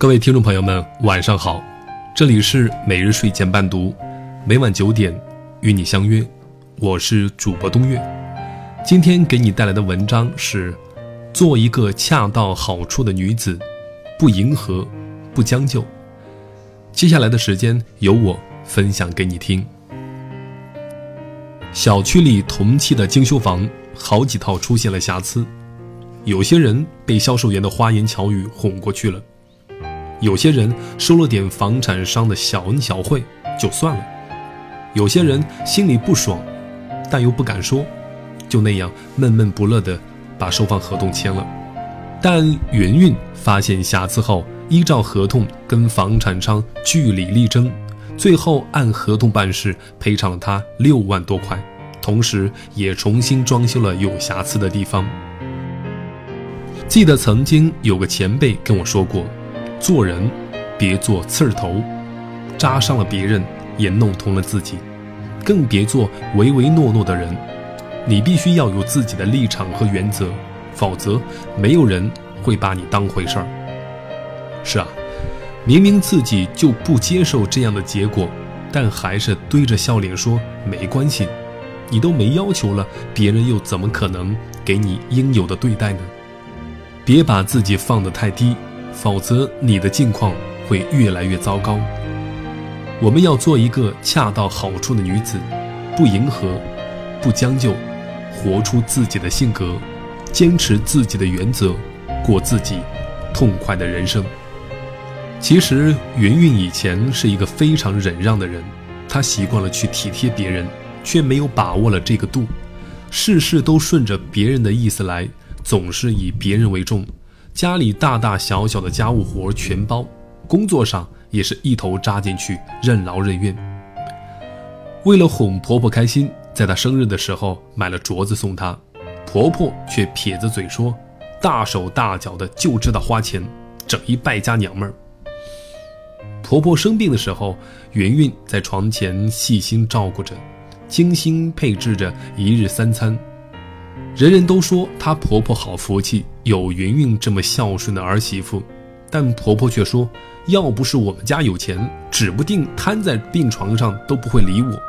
各位听众朋友们，晚上好，这里是每日睡前伴读，每晚九点与你相约，我是主播东月。今天给你带来的文章是：做一个恰到好处的女子，不迎合，不将就。接下来的时间由我分享给你听。小区里同期的精修房，好几套出现了瑕疵。有些人被销售员的花言巧语哄过去了，有些人收了点房产商的小恩小惠就算了，有些人心里不爽，但又不敢说，就那样闷闷不乐的把收房合同签了。但云云发现瑕疵后，依照合同跟房产商据理力争，最后按合同办事，赔偿了他六万多块，同时也重新装修了有瑕疵的地方。记得曾经有个前辈跟我说过，做人别做刺儿头，扎伤了别人也弄痛了自己，更别做唯唯诺诺的人。你必须要有自己的立场和原则，否则没有人会把你当回事儿。是啊，明明自己就不接受这样的结果，但还是堆着笑脸说没关系。你都没要求了，别人又怎么可能给你应有的对待呢？别把自己放得太低，否则你的境况会越来越糟糕。我们要做一个恰到好处的女子，不迎合，不将就，活出自己的性格，坚持自己的原则，过自己痛快的人生。其实云云以前是一个非常忍让的人，她习惯了去体贴别人，却没有把握了这个度，事事都顺着别人的意思来。总是以别人为重，家里大大小小的家务活全包，工作上也是一头扎进去，任劳任怨。为了哄婆婆开心，在她生日的时候买了镯子送她，婆婆却撇着嘴说：“大手大脚的就知道花钱，整一败家娘们儿。”婆婆生病的时候，云云在床前细心照顾着，精心配置着一日三餐。人人都说她婆婆好福气，有云云这么孝顺的儿媳妇，但婆婆却说，要不是我们家有钱，指不定瘫在病床上都不会理我。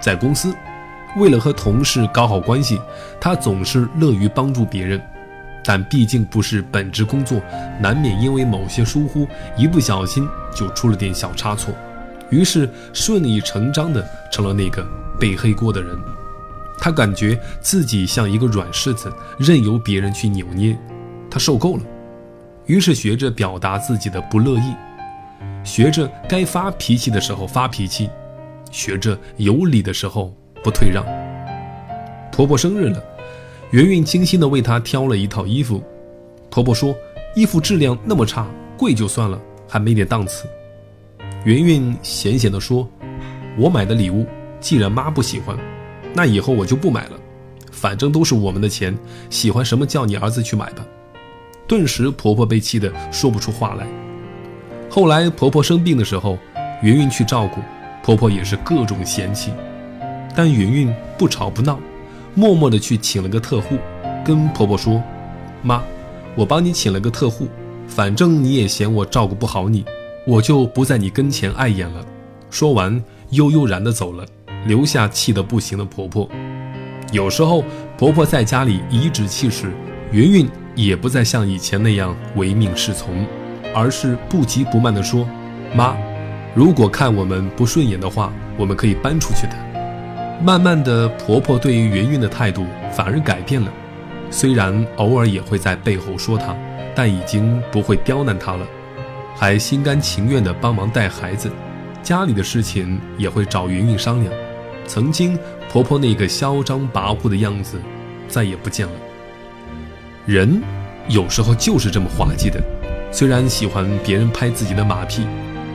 在公司，为了和同事搞好关系，她总是乐于帮助别人，但毕竟不是本职工作，难免因为某些疏忽，一不小心就出了点小差错，于是顺理成章的成了那个背黑锅的人。他感觉自己像一个软柿子，任由别人去扭捏，他受够了，于是学着表达自己的不乐意，学着该发脾气的时候发脾气，学着有理的时候不退让。婆婆生日了，圆圆精心地为她挑了一套衣服，婆婆说衣服质量那么差，贵就算了，还没点档次。圆圆闲闲地说：“我买的礼物，既然妈不喜欢。”那以后我就不买了，反正都是我们的钱，喜欢什么叫你儿子去买吧。顿时婆婆被气得说不出话来。后来婆婆生病的时候，云云去照顾，婆婆也是各种嫌弃，但云云不吵不闹，默默地去请了个特护，跟婆婆说：“妈，我帮你请了个特护，反正你也嫌我照顾不好你，我就不在你跟前碍眼了。”说完，悠悠然地走了。留下气得不行的婆婆，有时候婆婆在家里颐指气使，云云也不再像以前那样唯命是从，而是不急不慢地说：“妈，如果看我们不顺眼的话，我们可以搬出去的。”慢慢的，婆婆对于云云的态度反而改变了，虽然偶尔也会在背后说她，但已经不会刁难她了，还心甘情愿地帮忙带孩子，家里的事情也会找云云商量。曾经婆婆那个嚣张跋扈的样子，再也不见了。人有时候就是这么滑稽的，虽然喜欢别人拍自己的马屁，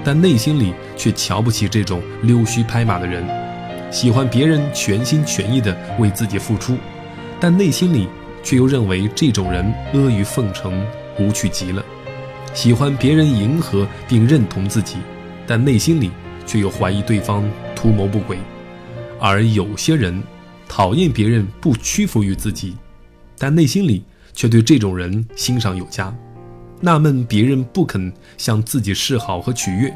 但内心里却瞧不起这种溜须拍马的人；喜欢别人全心全意的为自己付出，但内心里却又认为这种人阿谀奉承、无趣极了；喜欢别人迎合并认同自己，但内心里却又怀疑对方图谋不轨。而有些人讨厌别人不屈服于自己，但内心里却对这种人欣赏有加。纳闷别人不肯向自己示好和取悦，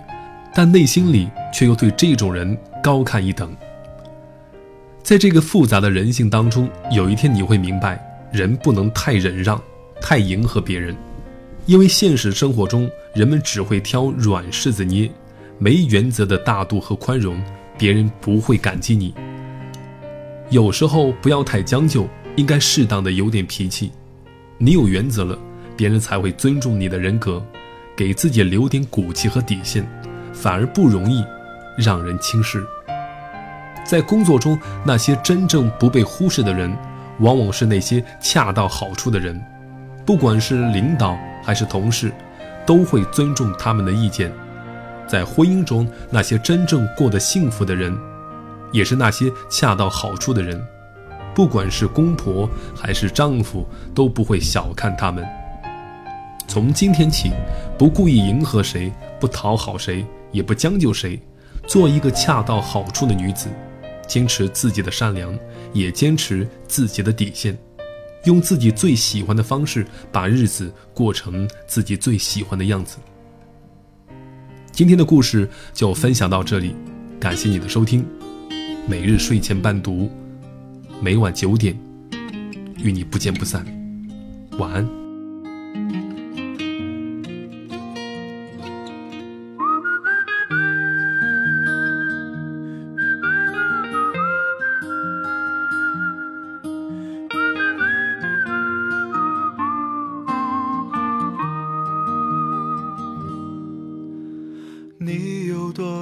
但内心里却又对这种人高看一等。在这个复杂的人性当中，有一天你会明白，人不能太忍让，太迎合别人，因为现实生活中人们只会挑软柿子捏，没原则的大度和宽容，别人不会感激你。有时候不要太将就，应该适当的有点脾气。你有原则了，别人才会尊重你的人格，给自己留点骨气和底线，反而不容易让人轻视。在工作中，那些真正不被忽视的人，往往是那些恰到好处的人。不管是领导还是同事，都会尊重他们的意见。在婚姻中，那些真正过得幸福的人。也是那些恰到好处的人，不管是公婆还是丈夫，都不会小看他们。从今天起，不故意迎合谁，不讨好谁，也不将就谁，做一个恰到好处的女子，坚持自己的善良，也坚持自己的底线，用自己最喜欢的方式把日子过成自己最喜欢的样子。今天的故事就分享到这里，感谢你的收听。每日睡前伴读，每晚九点，与你不见不散。晚安。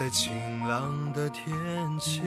在晴朗的天气。